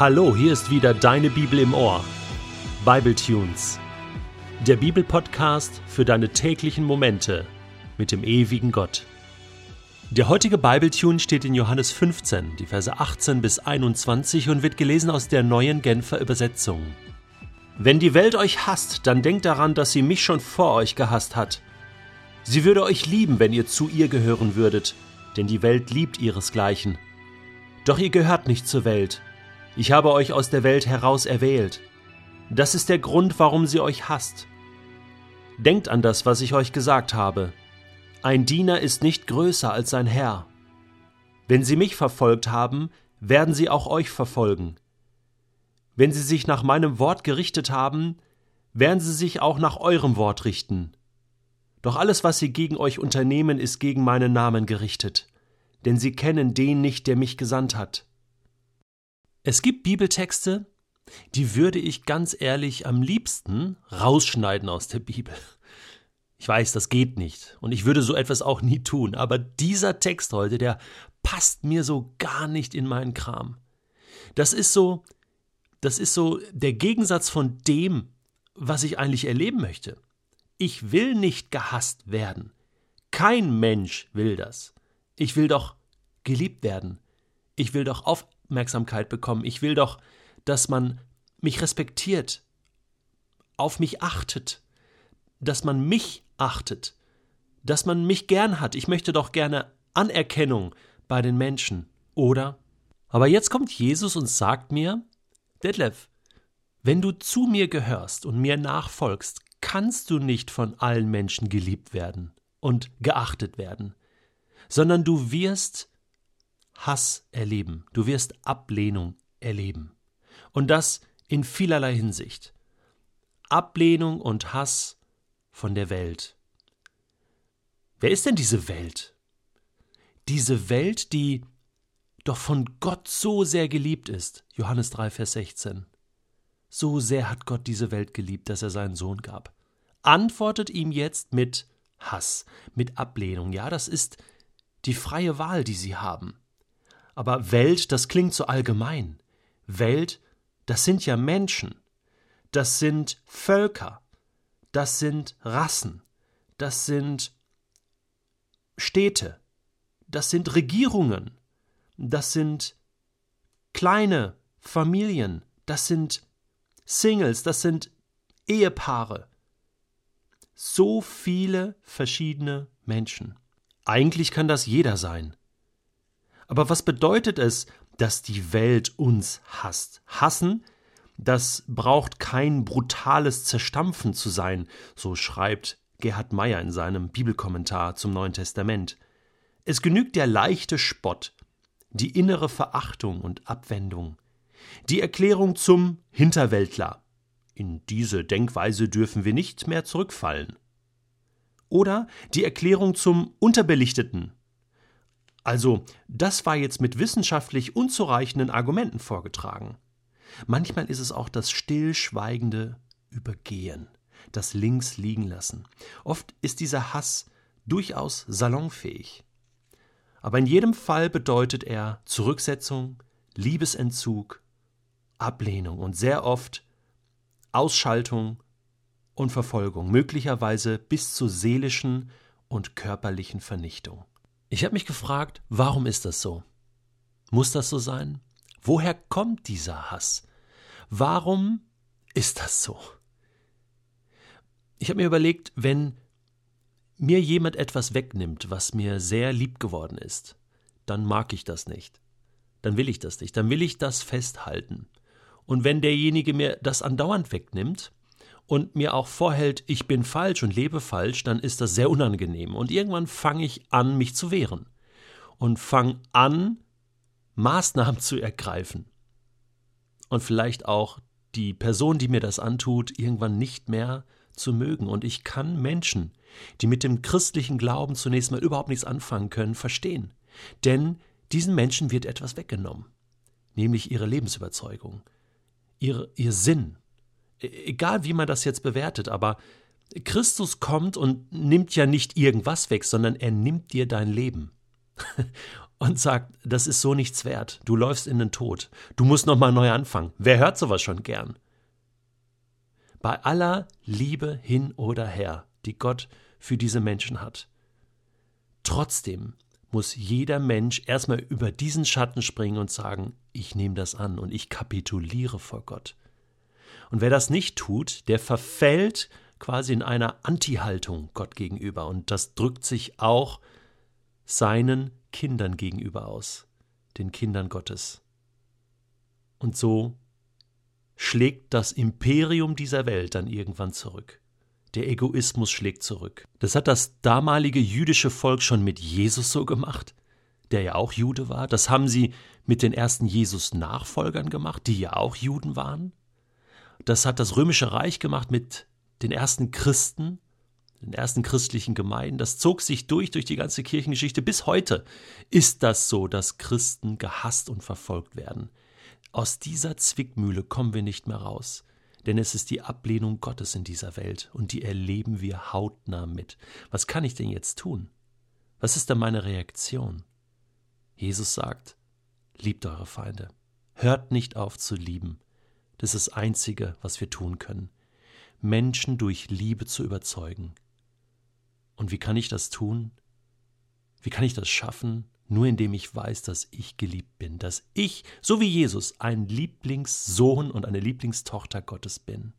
Hallo, hier ist wieder deine Bibel im Ohr. Bible Tunes. Der Bibelpodcast für deine täglichen Momente mit dem ewigen Gott. Der heutige Bibletune steht in Johannes 15, die Verse 18 bis 21 und wird gelesen aus der neuen Genfer Übersetzung. Wenn die Welt euch hasst, dann denkt daran, dass sie mich schon vor euch gehasst hat. Sie würde euch lieben, wenn ihr zu ihr gehören würdet, denn die Welt liebt ihresgleichen. Doch ihr gehört nicht zur Welt, ich habe euch aus der Welt heraus erwählt. Das ist der Grund, warum sie euch hasst. Denkt an das, was ich euch gesagt habe. Ein Diener ist nicht größer als sein Herr. Wenn sie mich verfolgt haben, werden sie auch euch verfolgen. Wenn sie sich nach meinem Wort gerichtet haben, werden sie sich auch nach eurem Wort richten. Doch alles, was sie gegen euch unternehmen, ist gegen meinen Namen gerichtet, denn sie kennen den nicht, der mich gesandt hat. Es gibt Bibeltexte, die würde ich ganz ehrlich am liebsten rausschneiden aus der Bibel. Ich weiß, das geht nicht und ich würde so etwas auch nie tun, aber dieser Text heute, der passt mir so gar nicht in meinen Kram. Das ist so, das ist so der Gegensatz von dem, was ich eigentlich erleben möchte. Ich will nicht gehasst werden. Kein Mensch will das. Ich will doch geliebt werden. Ich will doch auf, Aufmerksamkeit bekommen. Ich will doch, dass man mich respektiert, auf mich achtet, dass man mich achtet, dass man mich gern hat. Ich möchte doch gerne Anerkennung bei den Menschen, oder? Aber jetzt kommt Jesus und sagt mir, Detlef, wenn du zu mir gehörst und mir nachfolgst, kannst du nicht von allen Menschen geliebt werden und geachtet werden, sondern du wirst Hass erleben, du wirst Ablehnung erleben. Und das in vielerlei Hinsicht. Ablehnung und Hass von der Welt. Wer ist denn diese Welt? Diese Welt, die doch von Gott so sehr geliebt ist. Johannes 3, Vers 16. So sehr hat Gott diese Welt geliebt, dass er seinen Sohn gab. Antwortet ihm jetzt mit Hass, mit Ablehnung. Ja, das ist die freie Wahl, die sie haben. Aber Welt, das klingt so allgemein. Welt, das sind ja Menschen. Das sind Völker. Das sind Rassen. Das sind Städte. Das sind Regierungen. Das sind kleine Familien. Das sind Singles. Das sind Ehepaare. So viele verschiedene Menschen. Eigentlich kann das jeder sein. Aber was bedeutet es, dass die Welt uns hasst? Hassen, das braucht kein brutales Zerstampfen zu sein, so schreibt Gerhard Meyer in seinem Bibelkommentar zum Neuen Testament. Es genügt der leichte Spott, die innere Verachtung und Abwendung, die Erklärung zum Hinterwäldler. In diese Denkweise dürfen wir nicht mehr zurückfallen. Oder die Erklärung zum Unterbelichteten, also, das war jetzt mit wissenschaftlich unzureichenden Argumenten vorgetragen. Manchmal ist es auch das stillschweigende Übergehen, das Links liegen lassen. Oft ist dieser Hass durchaus salonfähig. Aber in jedem Fall bedeutet er Zurücksetzung, Liebesentzug, Ablehnung und sehr oft Ausschaltung und Verfolgung, möglicherweise bis zur seelischen und körperlichen Vernichtung. Ich habe mich gefragt, warum ist das so? Muss das so sein? Woher kommt dieser Hass? Warum ist das so? Ich habe mir überlegt, wenn mir jemand etwas wegnimmt, was mir sehr lieb geworden ist, dann mag ich das nicht. Dann will ich das nicht. Dann will ich das festhalten. Und wenn derjenige mir das andauernd wegnimmt, und mir auch vorhält, ich bin falsch und lebe falsch, dann ist das sehr unangenehm. Und irgendwann fange ich an, mich zu wehren. Und fange an, Maßnahmen zu ergreifen. Und vielleicht auch die Person, die mir das antut, irgendwann nicht mehr zu mögen. Und ich kann Menschen, die mit dem christlichen Glauben zunächst mal überhaupt nichts anfangen können, verstehen. Denn diesen Menschen wird etwas weggenommen, nämlich ihre Lebensüberzeugung, ihr, ihr Sinn, egal wie man das jetzt bewertet, aber Christus kommt und nimmt ja nicht irgendwas weg, sondern er nimmt dir dein Leben. und sagt, das ist so nichts wert. Du läufst in den Tod. Du musst nochmal neu anfangen. Wer hört sowas schon gern? Bei aller Liebe hin oder her, die Gott für diese Menschen hat. Trotzdem muss jeder Mensch erstmal über diesen Schatten springen und sagen, ich nehme das an und ich kapituliere vor Gott. Und wer das nicht tut, der verfällt quasi in einer Anti-Haltung Gott gegenüber. Und das drückt sich auch seinen Kindern gegenüber aus, den Kindern Gottes. Und so schlägt das Imperium dieser Welt dann irgendwann zurück. Der Egoismus schlägt zurück. Das hat das damalige jüdische Volk schon mit Jesus so gemacht, der ja auch Jude war. Das haben sie mit den ersten Jesus-Nachfolgern gemacht, die ja auch Juden waren. Das hat das römische Reich gemacht mit den ersten Christen, den ersten christlichen Gemeinden. Das zog sich durch, durch die ganze Kirchengeschichte. Bis heute ist das so, dass Christen gehasst und verfolgt werden. Aus dieser Zwickmühle kommen wir nicht mehr raus. Denn es ist die Ablehnung Gottes in dieser Welt und die erleben wir hautnah mit. Was kann ich denn jetzt tun? Was ist denn meine Reaktion? Jesus sagt, liebt eure Feinde. Hört nicht auf zu lieben. Das ist das Einzige, was wir tun können. Menschen durch Liebe zu überzeugen. Und wie kann ich das tun? Wie kann ich das schaffen? Nur indem ich weiß, dass ich geliebt bin, dass ich, so wie Jesus, ein Lieblingssohn und eine Lieblingstochter Gottes bin.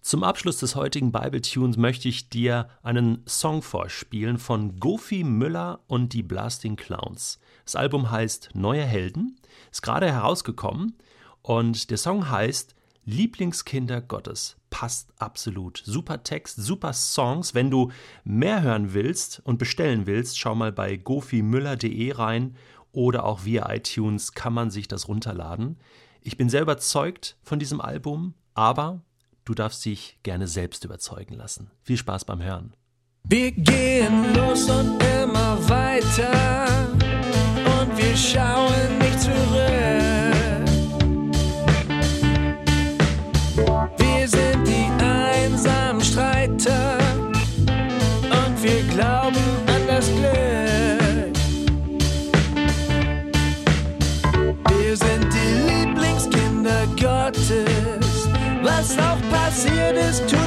Zum Abschluss des heutigen Bible-Tunes möchte ich dir einen Song vorspielen von Goofy Müller und die Blasting Clowns. Das Album heißt Neue Helden, ist gerade herausgekommen und der Song heißt Lieblingskinder Gottes. Passt absolut. Super Text, super Songs. Wenn du mehr hören willst und bestellen willst, schau mal bei gofimüller.de rein oder auch via iTunes kann man sich das runterladen. Ich bin sehr überzeugt von diesem Album, aber du darfst dich gerne selbst überzeugen lassen. Viel Spaß beim Hören. Wir gehen los und immer weiter und wir schauen nicht zurück. Auch passiert ist, tut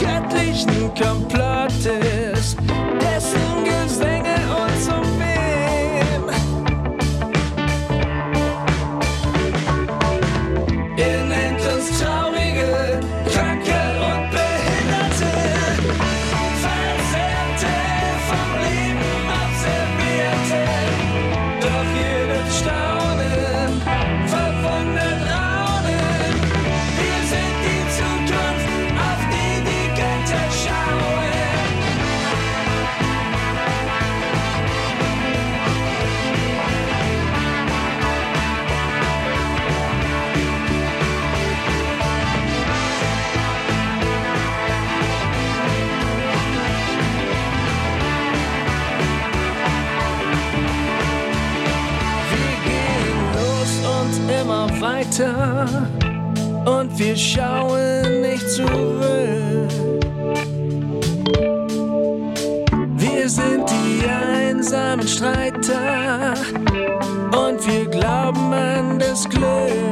göttlichen Komplexen. Weiter und wir schauen nicht zurück. Wir sind die einsamen Streiter und wir glauben an das Glück.